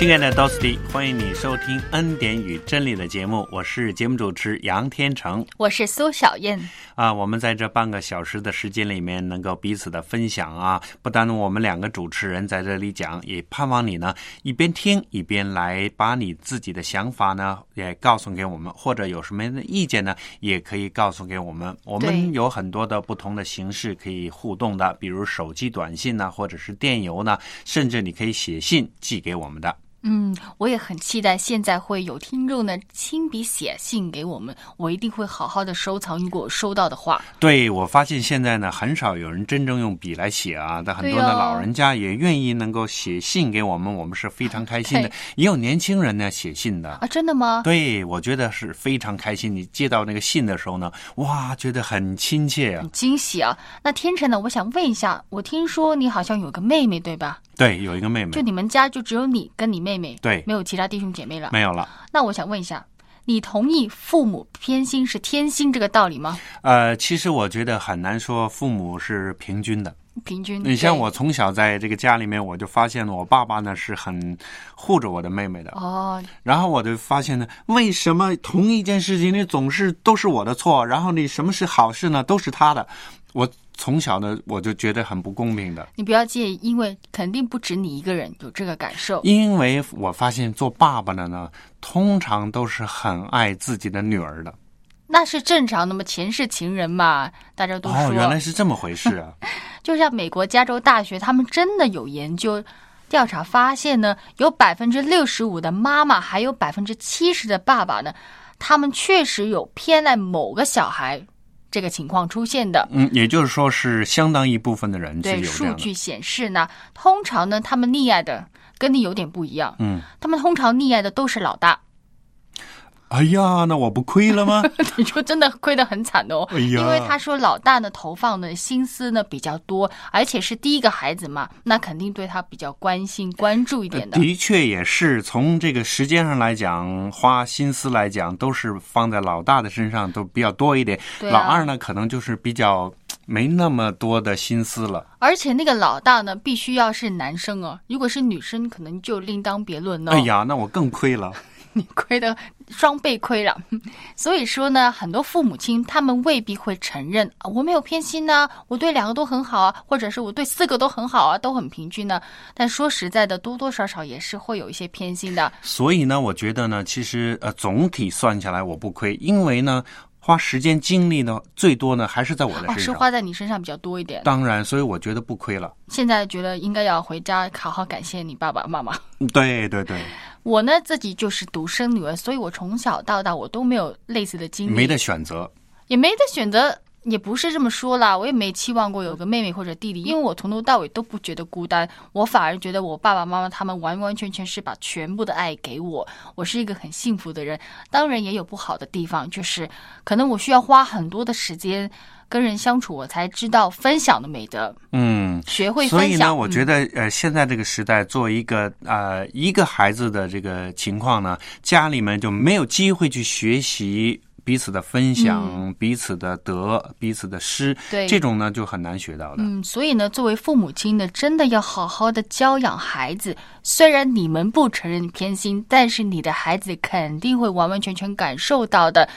亲爱的 Dosti，欢迎你收听《恩典与真理》的节目，我是节目主持杨天成，我是苏小燕。啊，我们在这半个小时的时间里面，能够彼此的分享啊，不单我们两个主持人在这里讲，也盼望你呢一边听一边来把你自己的想法呢也告诉给我们，或者有什么样的意见呢，也可以告诉给我们。我们有很多的不同的形式可以互动的，比如手机短信呢，或者是电邮呢，甚至你可以写信寄给我们的。嗯，我也很期待现在会有听众呢亲笔写信给我们，我一定会好好的收藏。如果收到的话，对我发现现在呢很少有人真正用笔来写啊，但很多的老人家也愿意能够写信给我们，我们是非常开心的。也有年轻人呢写信的啊，真的吗？对，我觉得是非常开心。你接到那个信的时候呢，哇，觉得很亲切啊，很惊喜啊。那天成呢，我想问一下，我听说你好像有个妹妹，对吧？对，有一个妹妹。就你们家就只有你跟你妹妹，对，没有其他弟兄姐妹了。没有了。那我想问一下，你同意父母偏心是天心这个道理吗？呃，其实我觉得很难说父母是平均的。平均。你像我从小在这个家里面，我就发现了我爸爸呢是很护着我的妹妹的。哦。然后我就发现呢，为什么同一件事情你总是都是我的错？然后你什么是好事呢？都是他的。我。从小呢，我就觉得很不公平的。你不要介意，因为肯定不止你一个人有这个感受。因为我发现做爸爸的呢，通常都是很爱自己的女儿的。那是正常的嘛，前世情人嘛，大家都说。哦，原来是这么回事啊！就像美国加州大学，他们真的有研究调查发现呢，有百分之六十五的妈妈，还有百分之七十的爸爸呢，他们确实有偏爱某个小孩。这个情况出现的，嗯，也就是说是相当一部分的人对数据显示呢，通常呢，他们溺爱的跟你有点不一样，嗯，他们通常溺爱的都是老大。哎呀，那我不亏了吗？你说真的亏得很惨哦。哎呀，因为他说老大呢投放的心思呢比较多，而且是第一个孩子嘛，那肯定对他比较关心关注一点的。的确也是，从这个时间上来讲，花心思来讲，都是放在老大的身上都比较多一点。老二呢，可能就是比较没那么多的心思了。而且那个老大呢，必须要是男生哦，如果是女生，可能就另当别论了。哎呀，那我更亏了。你亏的双倍亏了，所以说呢，很多父母亲他们未必会承认啊，我没有偏心呢，我对两个都很好啊，或者是我对四个都很好啊，都很平均呢。但说实在的，多多少少也是会有一些偏心的。所以呢，我觉得呢，其实呃，总体算下来我不亏，因为呢，花时间精力呢，最多呢还是在我的身上，是花在你身上比较多一点。当然，所以我觉得不亏了。现在觉得应该要回家好好感谢你爸爸妈妈。对对对。我呢自己就是独生女儿，所以我从小到大我都没有类似的经历，没得选择，也没得选择，也不是这么说啦。我也没期望过有个妹妹或者弟弟，因为我从头到尾都不觉得孤单，我反而觉得我爸爸妈妈他们完完全全是把全部的爱给我，我是一个很幸福的人。当然也有不好的地方，就是可能我需要花很多的时间。跟人相处，我才知道分享的美德。嗯，学会分享。所以呢，我觉得呃，现在这个时代，作为一个呃一个孩子的这个情况呢，家里面就没有机会去学习彼此的分享、彼此的德、彼此的失。对，这种呢就很难学到的。嗯，所以呢，作为父母亲呢，真的要好好的教养孩子。虽然你们不承认偏心，但是你的孩子肯定会完完全全感受到的。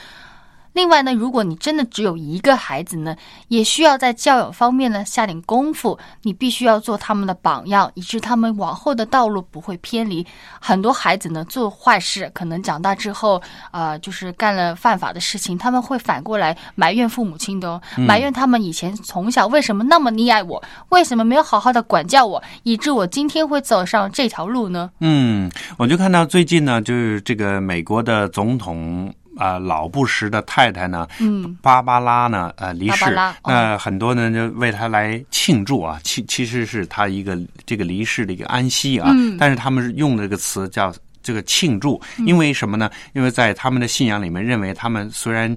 另外呢，如果你真的只有一个孩子呢，也需要在教养方面呢下点功夫。你必须要做他们的榜样，以致他们往后的道路不会偏离。很多孩子呢做坏事，可能长大之后，呃，就是干了犯法的事情，他们会反过来埋怨父母亲的哦，埋怨他们以前从小为什么那么溺爱我，为什么没有好好的管教我，以致我今天会走上这条路呢？嗯，我就看到最近呢，就是这个美国的总统。啊，老布什的太太呢？嗯，芭芭拉呢？呃，离世。那很多人就为他来庆祝啊，其其实是他一个这个离世的一个安息啊。嗯。但是他们用这个词叫这个庆祝，因为什么呢？因为在他们的信仰里面，认为他们虽然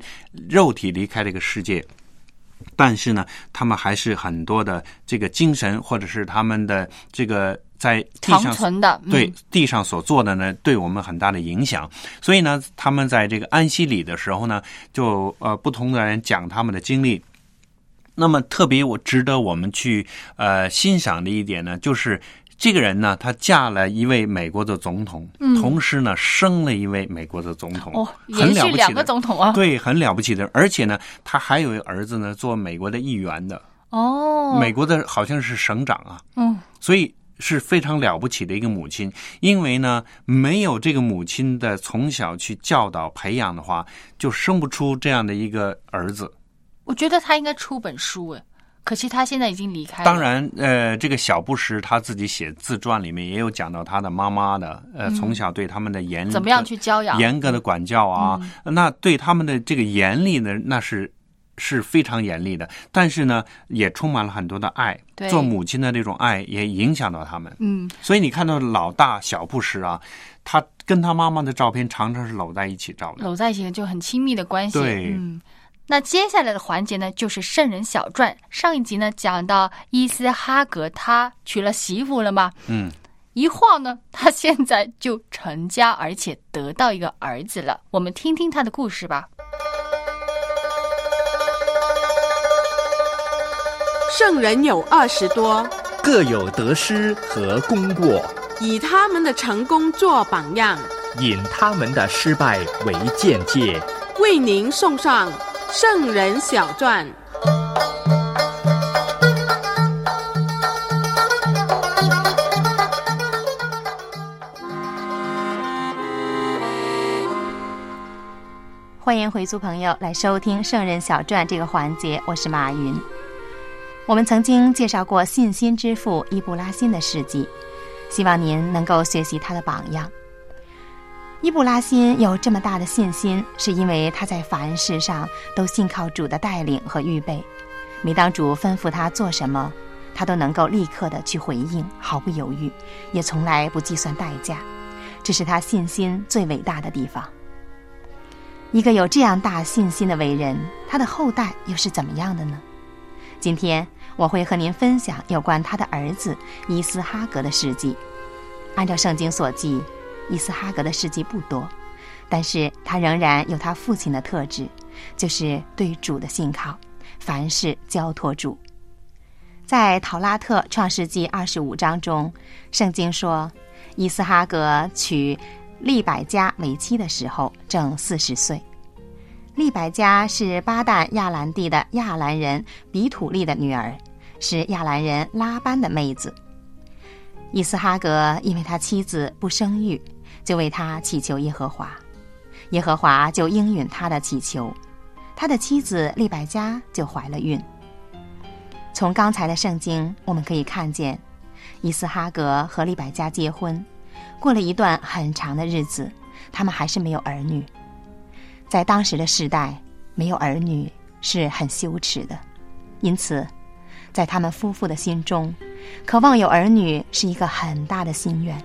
肉体离开这个世界。但是呢，他们还是很多的这个精神，或者是他们的这个在地长上存的，嗯。对地上所做的呢，对我们很大的影响。所以呢，他们在这个安息里的时候呢，就呃不同的人讲他们的经历。那么特别我值得我们去呃欣赏的一点呢，就是这个人呢，他嫁了一位美国的总统，同时呢生了一位美国的总统，嗯哦，很了不起的。个总统啊，对，很了不起的，而且呢，他还有一个儿子呢，做美国的议员的，哦，美国的好像是省长啊，嗯，所以是非常了不起的一个母亲。因为呢，没有这个母亲的从小去教导培养的话，就生不出这样的一个儿子。我觉得他应该出本书哎，可惜他现在已经离开了。当，然，呃，这个小布什他自己写自传里面也有讲到他的妈妈的，呃，从小对他们的严厉怎么样去教养？严格的管教啊，那对他们的这个严厉呢，那是是非常严厉的，但是呢，也充满了很多的爱。对做母亲的这种爱也影响到他们。嗯，所以你看到老大小布什啊，他跟他妈妈的照片常常是搂在一起照的。搂在一起就很亲密的关系。对嗯。那接下来的环节呢，就是圣人小传。上一集呢讲到伊斯哈格他娶了媳妇了吗？嗯，一晃呢，他现在就成家，而且得到一个儿子了。我们听听他的故事吧。圣人有二十多，各有得失和功过，以他们的成功做榜样，引他们的失败为鉴戒。为您送上《圣人小传》。欢迎回族朋友来收听《圣人小传》这个环节，我是马云。我们曾经介绍过信心之父伊布拉辛的事迹，希望您能够学习他的榜样。伊布拉辛有这么大的信心，是因为他在凡事上都信靠主的带领和预备。每当主吩咐他做什么，他都能够立刻的去回应，毫不犹豫，也从来不计算代价。这是他信心最伟大的地方。一个有这样大信心的伟人，他的后代又是怎么样的呢？今天我会和您分享有关他的儿子伊斯哈格的事迹。按照圣经所记，伊斯哈格的事迹不多，但是他仍然有他父亲的特质，就是对主的信靠，凡事交托主。在陶拉特创世纪二十五章中，圣经说，伊斯哈格娶利百加为妻的时候正四十岁。利百加是巴旦亚兰地的亚兰人比土利的女儿，是亚兰人拉班的妹子。伊斯哈格因为他妻子不生育，就为他祈求耶和华，耶和华就应允他的祈求，他的妻子利百加就怀了孕。从刚才的圣经我们可以看见，伊斯哈格和利百加结婚，过了一段很长的日子，他们还是没有儿女。在当时的时代，没有儿女是很羞耻的，因此，在他们夫妇的心中，渴望有儿女是一个很大的心愿。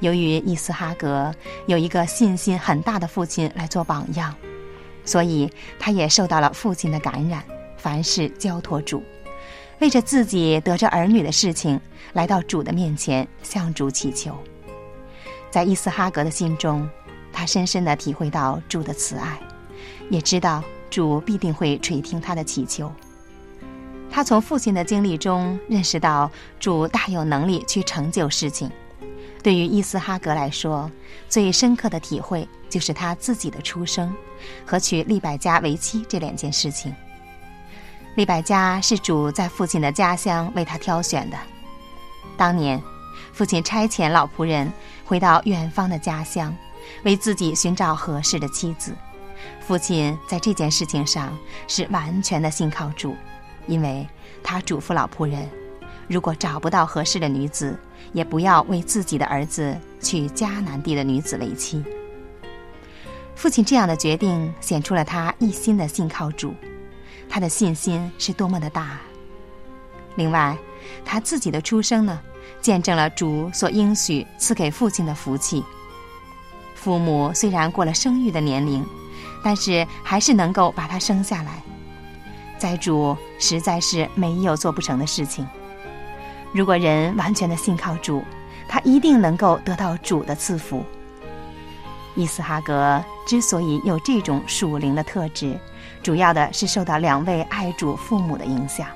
由于伊斯哈格有一个信心很大的父亲来做榜样，所以他也受到了父亲的感染，凡事交托主，为着自己得着儿女的事情，来到主的面前向主祈求。在伊斯哈格的心中，他深深地体会到主的慈爱，也知道主必定会垂听他的祈求。他从父亲的经历中认识到主大有能力去成就事情。对于伊斯哈格来说，最深刻的体会就是他自己的出生和娶利百加为妻这两件事情。利百加是主在父亲的家乡为他挑选的。当年，父亲差遣老仆人回到远方的家乡，为自己寻找合适的妻子。父亲在这件事情上是完全的信靠主，因为他嘱咐老仆人，如果找不到合适的女子，也不要为自己的儿子娶迦南地的女子为妻。父亲这样的决定显出了他一心的信靠主，他的信心是多么的大。另外，他自己的出生呢，见证了主所应许赐给父亲的福气。父母虽然过了生育的年龄，但是还是能够把他生下来。在主实在是没有做不成的事情。如果人完全的信靠主，他一定能够得到主的赐福。伊斯哈格之所以有这种属灵的特质，主要的是受到两位爱主父母的影响。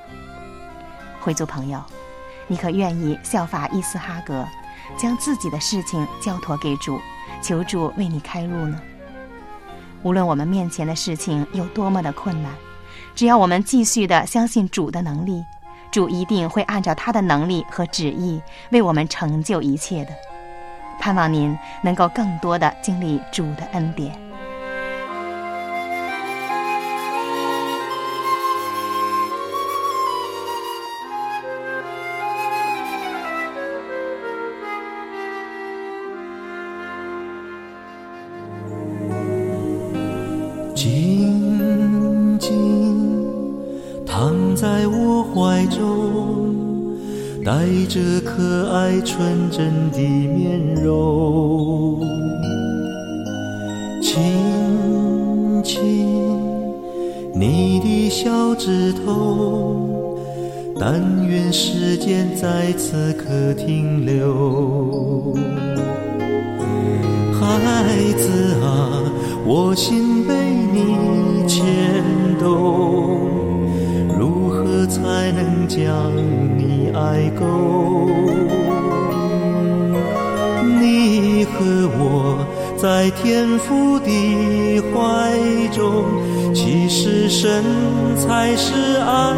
回族朋友，你可愿意效法伊斯哈格，将自己的事情交托给主，求主为你开路呢？无论我们面前的事情有多么的困难。只要我们继续的相信主的能力，主一定会按照他的能力和旨意为我们成就一切的。盼望您能够更多的经历主的恩典。静静躺在我怀中，带着可爱纯真的面容，亲亲你的小指头，但愿时间在此刻停留。孩子啊，我心将你爱够？你和我在天父的怀中，其实神才是爱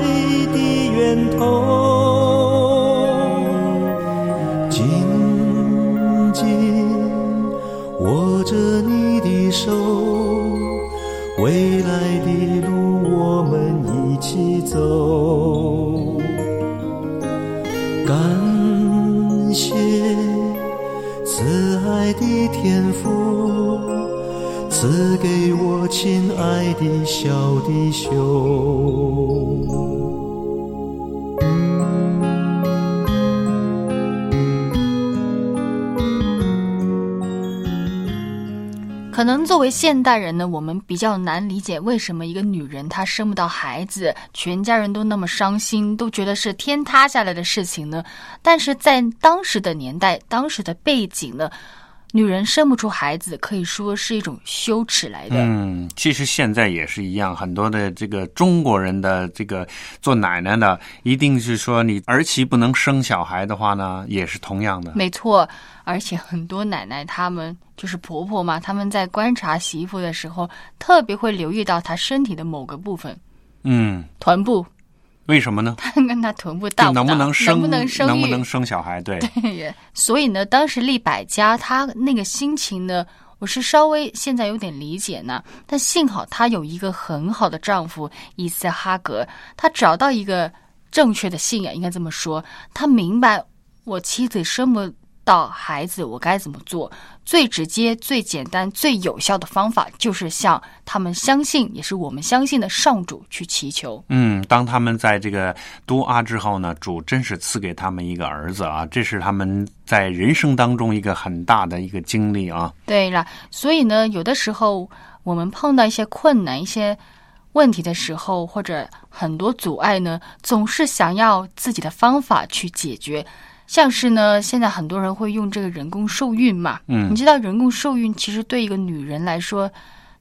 的源头。紧紧握着你的手，未来的路我们一起走。赐给我亲爱的小弟兄。可能作为现代人呢，我们比较难理解为什么一个女人她生不到孩子，全家人都那么伤心，都觉得是天塌下来的事情呢？但是在当时的年代，当时的背景呢？女人生不出孩子，可以说是一种羞耻来的。嗯，其实现在也是一样，很多的这个中国人的这个做奶奶的，一定是说你儿媳不能生小孩的话呢，也是同样的。没错，而且很多奶奶她们就是婆婆嘛，他们在观察媳妇的时候，特别会留意到她身体的某个部分，嗯，臀部。为什么呢？他跟他臀部大，能不能生，能不能生能不能生小孩？对对。所以呢，当时利百家他那个心情呢，我是稍微现在有点理解呢。但幸好她有一个很好的丈夫伊斯哈格，他找到一个正确的信仰，应该这么说。他明白我妻子生不。到孩子，我该怎么做？最直接、最简单、最有效的方法，就是向他们相信，也是我们相信的上主去祈求。嗯，当他们在这个多阿之后呢，主真是赐给他们一个儿子啊，这是他们在人生当中一个很大的一个经历啊。对了，所以呢，有的时候我们碰到一些困难、一些问题的时候，或者很多阻碍呢，总是想要自己的方法去解决。像是呢，现在很多人会用这个人工受孕嘛，嗯，你知道人工受孕其实对一个女人来说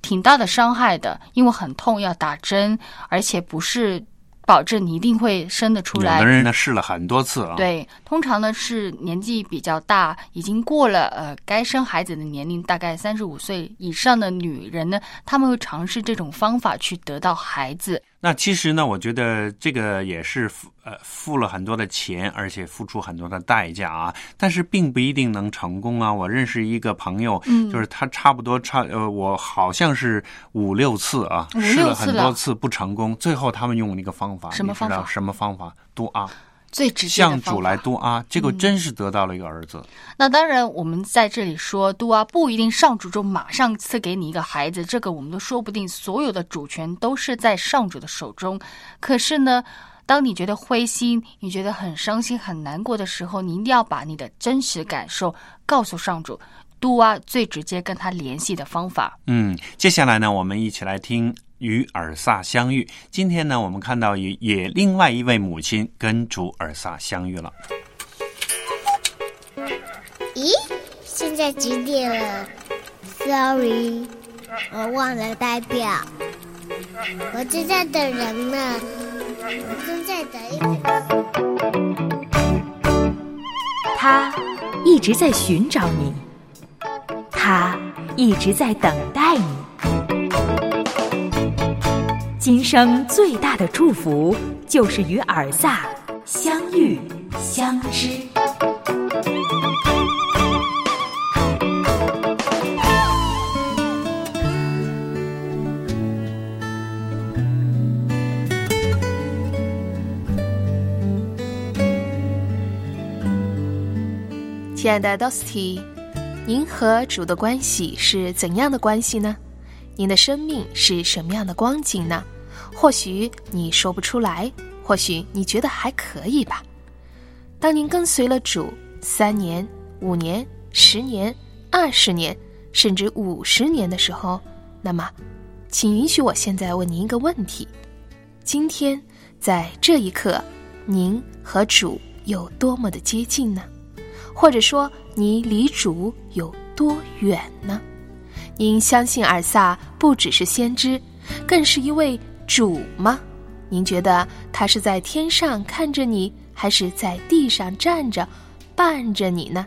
挺大的伤害的，因为很痛，要打针，而且不是保证你一定会生得出来。有的人呢试了很多次啊，对，通常呢是年纪比较大，已经过了呃该生孩子的年龄，大概三十五岁以上的女人呢，他们会尝试这种方法去得到孩子。那其实呢，我觉得这个也是付呃付了很多的钱，而且付出很多的代价啊。但是并不一定能成功啊。我认识一个朋友，嗯，就是他差不多差呃，我好像是五六次啊，试了很多次不成功，最后他们用那个方法，什么方法？什么方法？多啊。最直接向主来杜阿，结果真是得到了一个儿子。那当然，我们在这里说杜阿不一定上主就马上赐给你一个孩子，这个我们都说不定。所有的主权都是在上主的手中。可是呢，当你觉得灰心，你觉得很伤心、很难过的时候，你一定要把你的真实感受告诉上主。杜啊最直接跟他联系的方法。嗯，接下来呢，我们一起来听与尔萨相遇。今天呢，我们看到也也另外一位母亲跟主尔萨相遇了。咦，现在几点了？Sorry，我忘了代表。我正在等人呢，我正在等一个。他一直在寻找你，他一直在等待你。今生最大的祝福就是与尔萨相遇相知。亲爱的 Dosty，您和主的关系是怎样的关系呢？您的生命是什么样的光景呢？或许你说不出来，或许你觉得还可以吧。当您跟随了主三年、五年、十年、二十年，甚至五十年的时候，那么，请允许我现在问您一个问题：今天在这一刻，您和主有多么的接近呢？或者说，你离主有多远呢？您相信尔萨不只是先知，更是一位主吗？您觉得他是在天上看着你，还是在地上站着伴着你呢？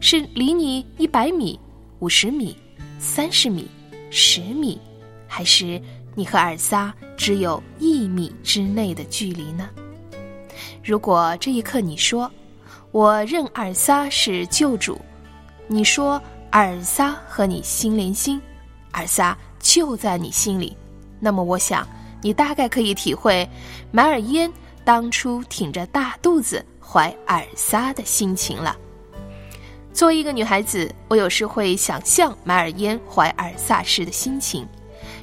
是离你一百米、五十米、三十米、十米，还是你和尔萨只有一米之内的距离呢？如果这一刻你说，我认尔撒是救主，你说尔撒和你心连心，尔撒就在你心里，那么我想你大概可以体会马尔嫣当初挺着大肚子怀尔撒的心情了。作为一个女孩子，我有时会想象马尔嫣怀尔撒时的心情。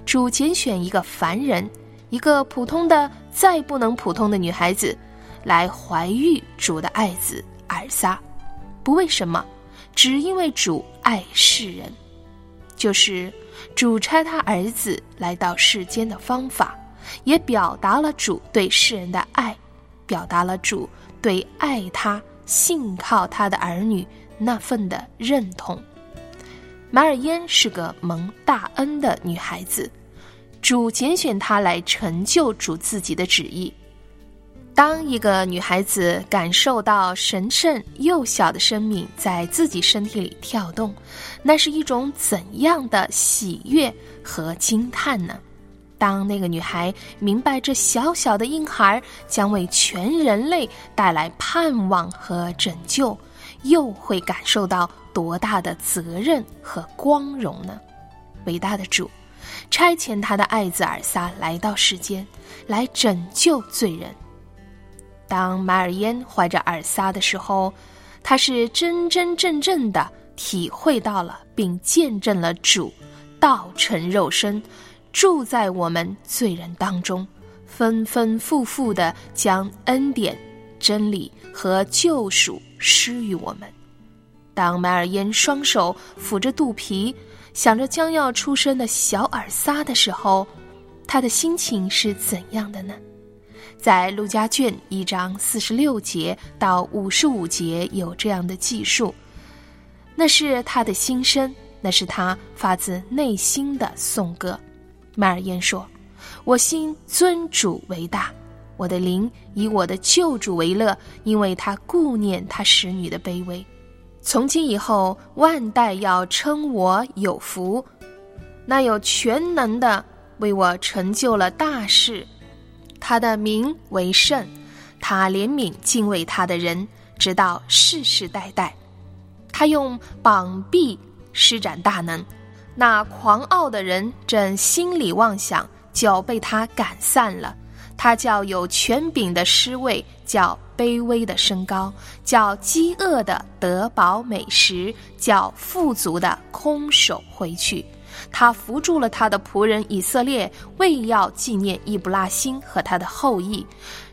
主拣选一个凡人，一个普通的再不能普通的女孩子，来怀育主的爱子。尔撒，不为什么，只因为主爱世人，就是主差他儿子来到世间的方法，也表达了主对世人的爱，表达了主对爱他、信靠他的儿女那份的认同。马尔嫣是个蒙大恩的女孩子，主拣选她来成就主自己的旨意。当一个女孩子感受到神圣幼小的生命在自己身体里跳动，那是一种怎样的喜悦和惊叹呢？当那个女孩明白这小小的婴孩将为全人类带来盼望和拯救，又会感受到多大的责任和光荣呢？伟大的主，差遣他的爱子尔撒来到世间，来拯救罪人。当马尔嫣怀着尔撒的时候，他是真真正正的体会到了，并见证了主道成肉身，住在我们罪人当中，分分复复的将恩典、真理和救赎施予我们。当马尔嫣双手抚着肚皮，想着将要出生的小尔撒的时候，他的心情是怎样的呢？在陆家卷一章四十六节到五十五节有这样的记述，那是他的心声，那是他发自内心的颂歌。麦尔燕说：“我心尊主为大，我的灵以我的救主为乐，因为他顾念他使女的卑微。从今以后，万代要称我有福。那有全能的为我成就了大事。”他的名为圣，他怜悯敬畏他的人，直到世世代代。他用膀臂施展大能，那狂傲的人正心里妄想，就被他赶散了。他叫有权柄的失位，叫卑微的升高，叫饥饿的得饱美食，叫富足的空手回去。他扶住了他的仆人以色列，为要纪念伊布拉辛和他的后裔，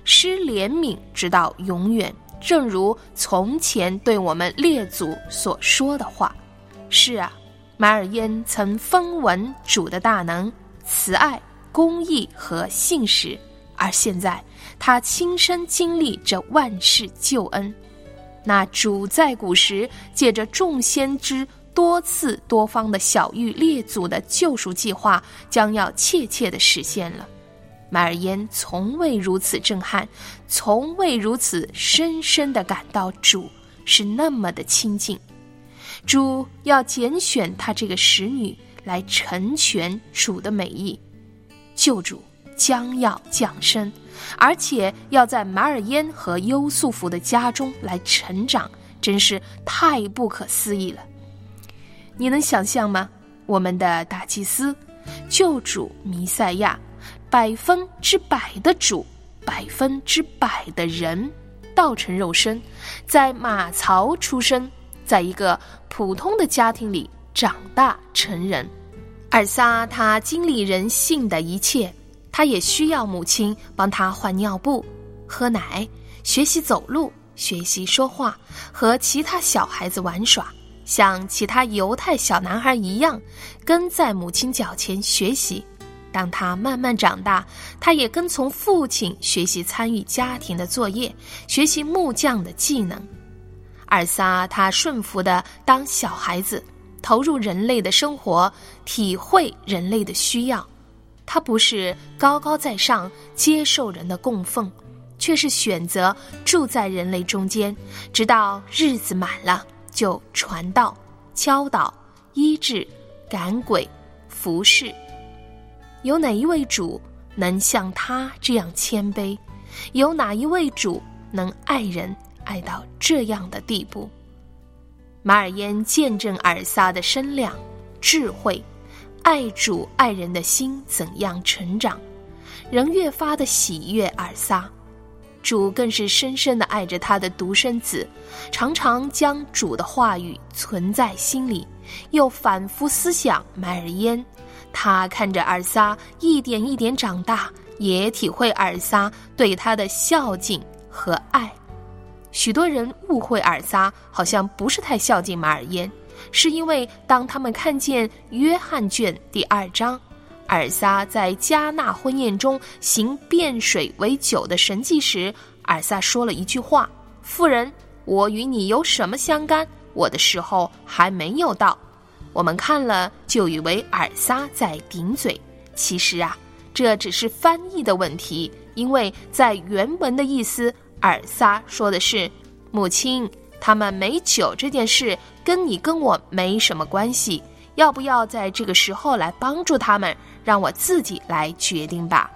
施怜悯直到永远，正如从前对我们列祖所说的话。是啊，马尔嫣曾分闻主的大能、慈爱、公义和信实，而现在他亲身经历这万世救恩。那主在古时借着众先知多次多方的小玉列祖的救赎计划，将要切切的实现了。马尔嫣从未如此震撼，从未如此深深的感到主是那么的亲近。主要拣选他这个使女来成全主的美意，救主将要降生，而且要在马尔嫣和优素福的家中来成长，真是太不可思议了。你能想象吗？我们的大祭司，救主弥赛亚，百分之百的主，百分之百的人，道成肉身，在马槽出生，在一个普通的家庭里长大成人。尔撒他经历人性的一切，他也需要母亲帮他换尿布、喝奶、学习走路、学习说话，和其他小孩子玩耍。像其他犹太小男孩一样，跟在母亲脚前学习。当他慢慢长大，他也跟从父亲学习参与家庭的作业，学习木匠的技能。二撒他顺服的当小孩子，投入人类的生活，体会人类的需要。他不是高高在上接受人的供奉，却是选择住在人类中间，直到日子满了。就传道、教导、医治、赶鬼、服侍。有哪一位主能像他这样谦卑？有哪一位主能爱人爱到这样的地步？马尔嫣见证尔撒的身量、智慧、爱主爱人的心怎样成长，仍越发的喜悦尔撒。主更是深深的爱着他的独生子，常常将主的话语存在心里，又反复思想马尔烟。他看着尔撒一点一点长大，也体会尔撒对他的孝敬和爱。许多人误会尔撒好像不是太孝敬马尔嫣，是因为当他们看见约翰卷第二章。尔撒在加纳婚宴中行变水为酒的神迹时，尔撒说了一句话：“妇人，我与你有什么相干？我的时候还没有到。”我们看了就以为尔撒在顶嘴，其实啊，这只是翻译的问题。因为在原文的意思，尔撒说的是：“母亲，他们没酒这件事跟你跟我没什么关系，要不要在这个时候来帮助他们？”让我自己来决定吧。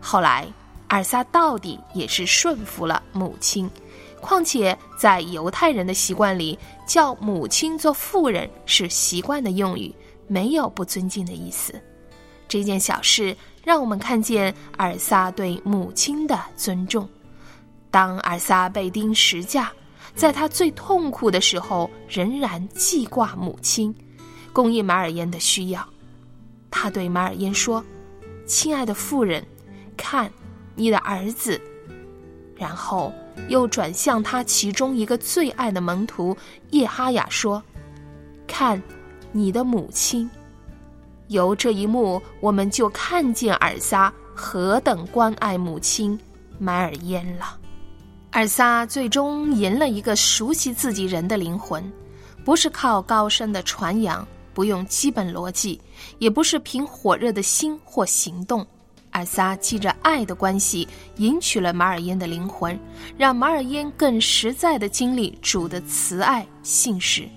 后来，尔撒到底也是顺服了母亲。况且，在犹太人的习惯里，叫母亲做妇人是习惯的用语，没有不尊敬的意思。这件小事让我们看见尔撒对母亲的尊重。当尔撒被钉十架，在他最痛苦的时候，仍然记挂母亲，供应马尔嫣的需要。他对马尔嫣说：“亲爱的妇人，看你的儿子。”然后又转向他其中一个最爱的门徒叶哈雅说：“看你的母亲。”由这一幕，我们就看见尔撒何等关爱母亲马尔嫣了。尔撒最终赢了一个熟悉自己人的灵魂，不是靠高深的传扬。不用基本逻辑，也不是凭火热的心或行动，尔撒记着爱的关系，迎娶了马尔嫣的灵魂，让马尔嫣更实在的经历主的慈爱信实。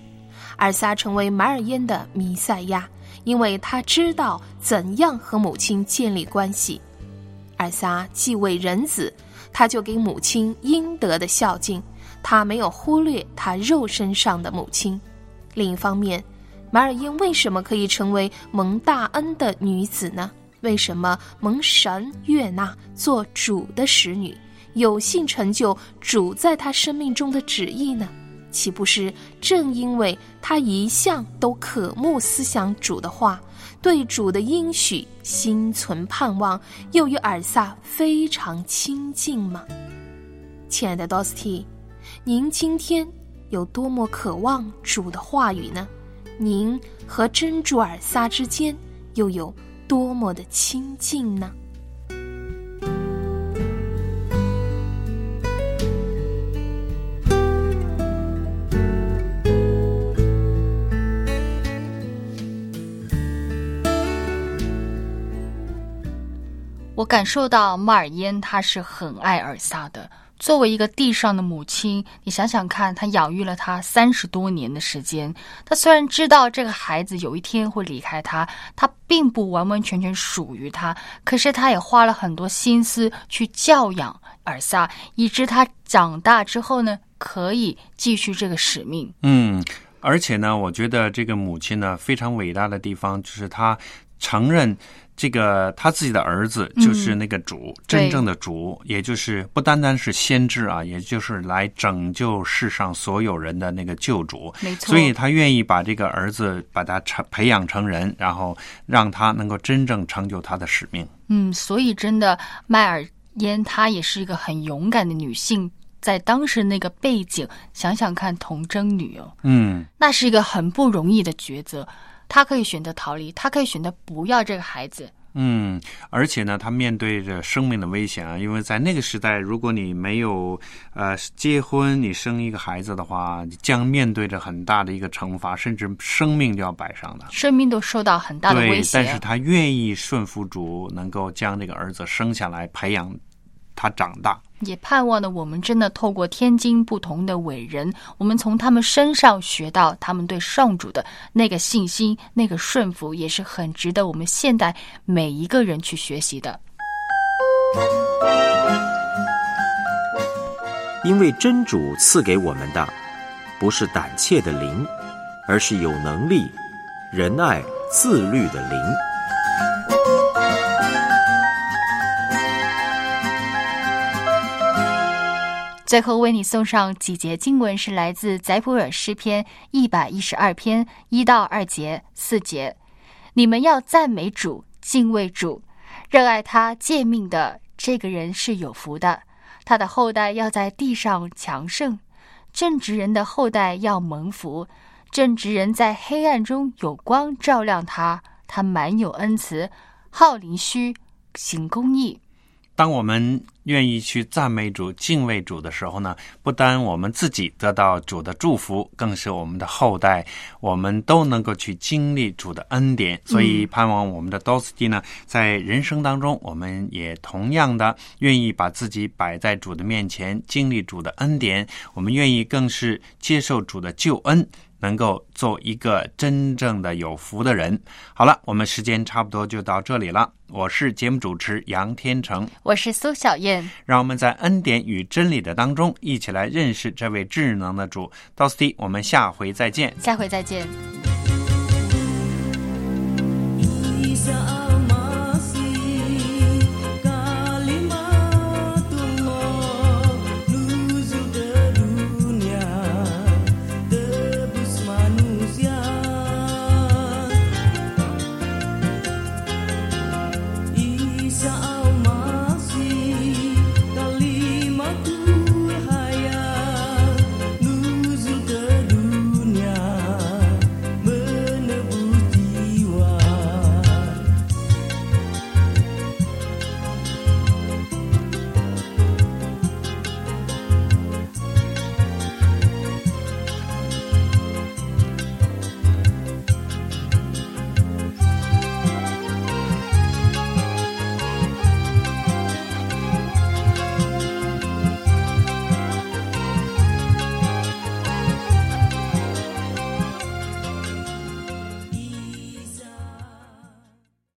尔撒成为马尔嫣的弥赛亚，因为他知道怎样和母亲建立关系。尔撒既为人子，他就给母亲应得的孝敬，他没有忽略他肉身上的母亲。另一方面，马尔因为什么可以成为蒙大恩的女子呢？为什么蒙神悦纳做主的使女，有幸成就主在她生命中的旨意呢？岂不是正因为她一向都渴慕思想主的话，对主的应许心存盼望，又与尔萨非常亲近吗？亲爱的 Dosty，您今天有多么渴望主的话语呢？您和真主尔撒之间又有多么的亲近呢？我感受到马尔烟他是很爱尔萨的。作为一个地上的母亲，你想想看，她养育了他三十多年的时间。她虽然知道这个孩子有一天会离开他，他并不完完全全属于他，可是他也花了很多心思去教养尔萨，以致他长大之后呢，可以继续这个使命。嗯，而且呢，我觉得这个母亲呢，非常伟大的地方就是她承认。这个他自己的儿子就是那个主，真正的主，也就是不单单是先知啊，也就是来拯救世上所有人的那个救主。没错，所以他愿意把这个儿子把他成培养成人，然后让他能够真正成就他的使命。嗯，所以真的，麦尔烟她也是一个很勇敢的女性，在当时那个背景，想想看，童贞女哦，嗯，那是一个很不容易的抉择。他可以选择逃离，他可以选择不要这个孩子。嗯，而且呢，他面对着生命的危险啊，因为在那个时代，如果你没有呃结婚，你生一个孩子的话，将面对着很大的一个惩罚，甚至生命就要摆上的，生命都受到很大的威胁。但是他愿意顺服主，能够将这个儿子生下来，培养他长大。也盼望呢，我们真的透过天津不同的伟人，我们从他们身上学到他们对上主的那个信心、那个顺服，也是很值得我们现代每一个人去学习的。因为真主赐给我们的，不是胆怯的灵，而是有能力、仁爱、自律的灵。最后为你送上几节经文，是来自宰普尔诗篇一百一十二篇一到二节四节。你们要赞美主，敬畏主，热爱他诫命的这个人是有福的。他的后代要在地上强盛，正直人的后代要蒙福。正直人在黑暗中有光照亮他，他满有恩慈，好灵虚，行公义。当我们愿意去赞美主、敬畏主的时候呢，不单我们自己得到主的祝福，更是我们的后代，我们都能够去经历主的恩典。所以，盼望我们的 d 斯蒂呢，在人生当中，我们也同样的愿意把自己摆在主的面前，经历主的恩典。我们愿意更是接受主的救恩。能够做一个真正的有福的人。好了，我们时间差不多就到这里了。我是节目主持杨天成，我是苏小燕。让我们在恩典与真理的当中，一起来认识这位智能的主。到此地，我们下回再见。下回再见。